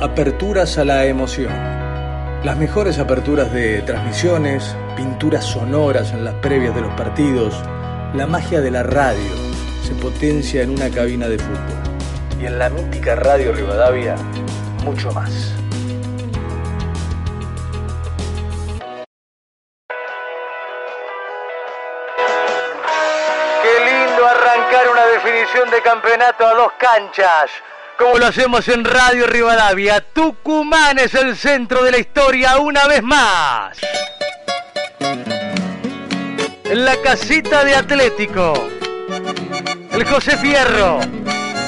Aperturas a la emoción. Las mejores aperturas de transmisiones, pinturas sonoras en las previas de los partidos, la magia de la radio se potencia en una cabina de fútbol. Y en la mítica Radio Rivadavia, mucho más. Qué lindo arrancar una definición de campeonato a dos canchas como lo hacemos en Radio Rivadavia. Tucumán es el centro de la historia una vez más. En la casita de Atlético, el José Fierro,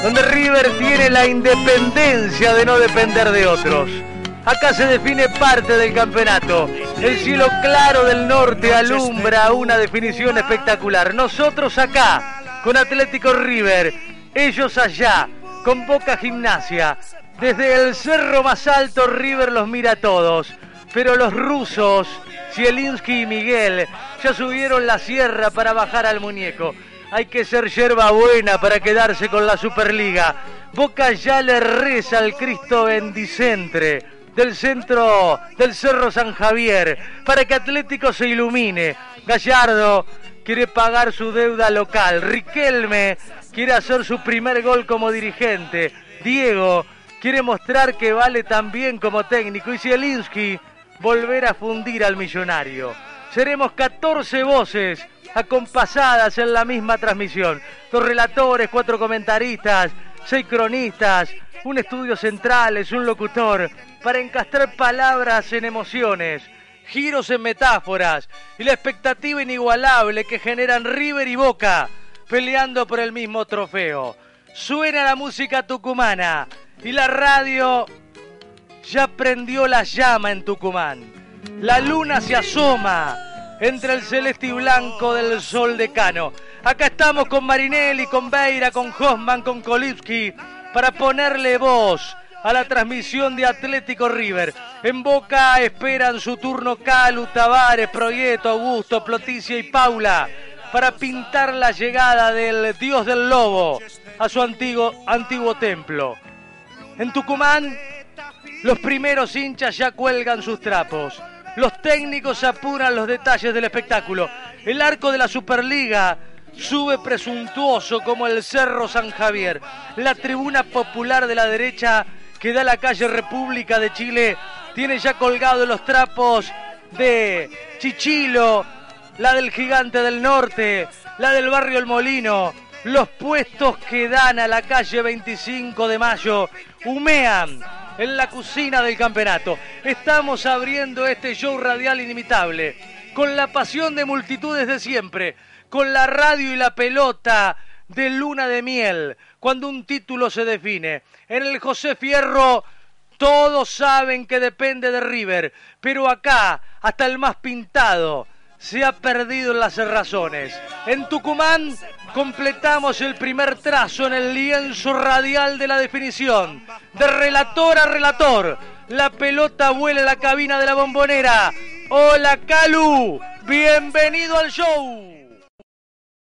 donde River tiene la independencia de no depender de otros. Acá se define parte del campeonato. El cielo claro del norte alumbra una definición espectacular. Nosotros acá, con Atlético River, ellos allá, con Boca Gimnasia. Desde el cerro más alto River los mira a todos, pero los rusos, Zielinski y Miguel, ya subieron la sierra para bajar al muñeco. Hay que ser yerba buena para quedarse con la Superliga. Boca ya le reza al Cristo bendicentre del centro del Cerro San Javier para que Atlético se ilumine. Gallardo quiere pagar su deuda local. Riquelme quiere hacer su primer gol como dirigente. Diego quiere mostrar que vale también como técnico. Y Zielinski volver a fundir al millonario. Seremos 14 voces acompasadas en la misma transmisión. Dos relatores, cuatro comentaristas, seis cronistas, un estudio central, es un locutor, para encastrar palabras en emociones, giros en metáforas y la expectativa inigualable que generan River y Boca peleando por el mismo trofeo. Suena la música tucumana y la radio ya prendió la llama en Tucumán. La luna se asoma entre el celeste y blanco del sol de Cano. Acá estamos con Marinelli, con Beira, con Hoffman, con Kolipski para ponerle voz a la transmisión de Atlético River. En Boca esperan su turno Calu, Tavares, Proyecto, Augusto, Ploticia y Paula para pintar la llegada del dios del lobo a su antiguo, antiguo templo. En Tucumán, los primeros hinchas ya cuelgan sus trapos. Los técnicos apuran los detalles del espectáculo. El arco de la Superliga sube presuntuoso como el Cerro San Javier. La tribuna popular de la derecha que da la calle República de Chile tiene ya colgados los trapos de Chichilo, la del Gigante del Norte, la del Barrio El Molino, los puestos que dan a la calle 25 de Mayo humean en la cocina del campeonato. Estamos abriendo este show radial inimitable, con la pasión de multitudes de siempre, con la radio y la pelota de luna de miel, cuando un título se define. En el José Fierro todos saben que depende de River, pero acá, hasta el más pintado, se ha perdido en las razones. En Tucumán completamos el primer trazo en el lienzo radial de la definición. De relator a relator, la pelota vuela a la cabina de la bombonera. Hola Calu, bienvenido al show.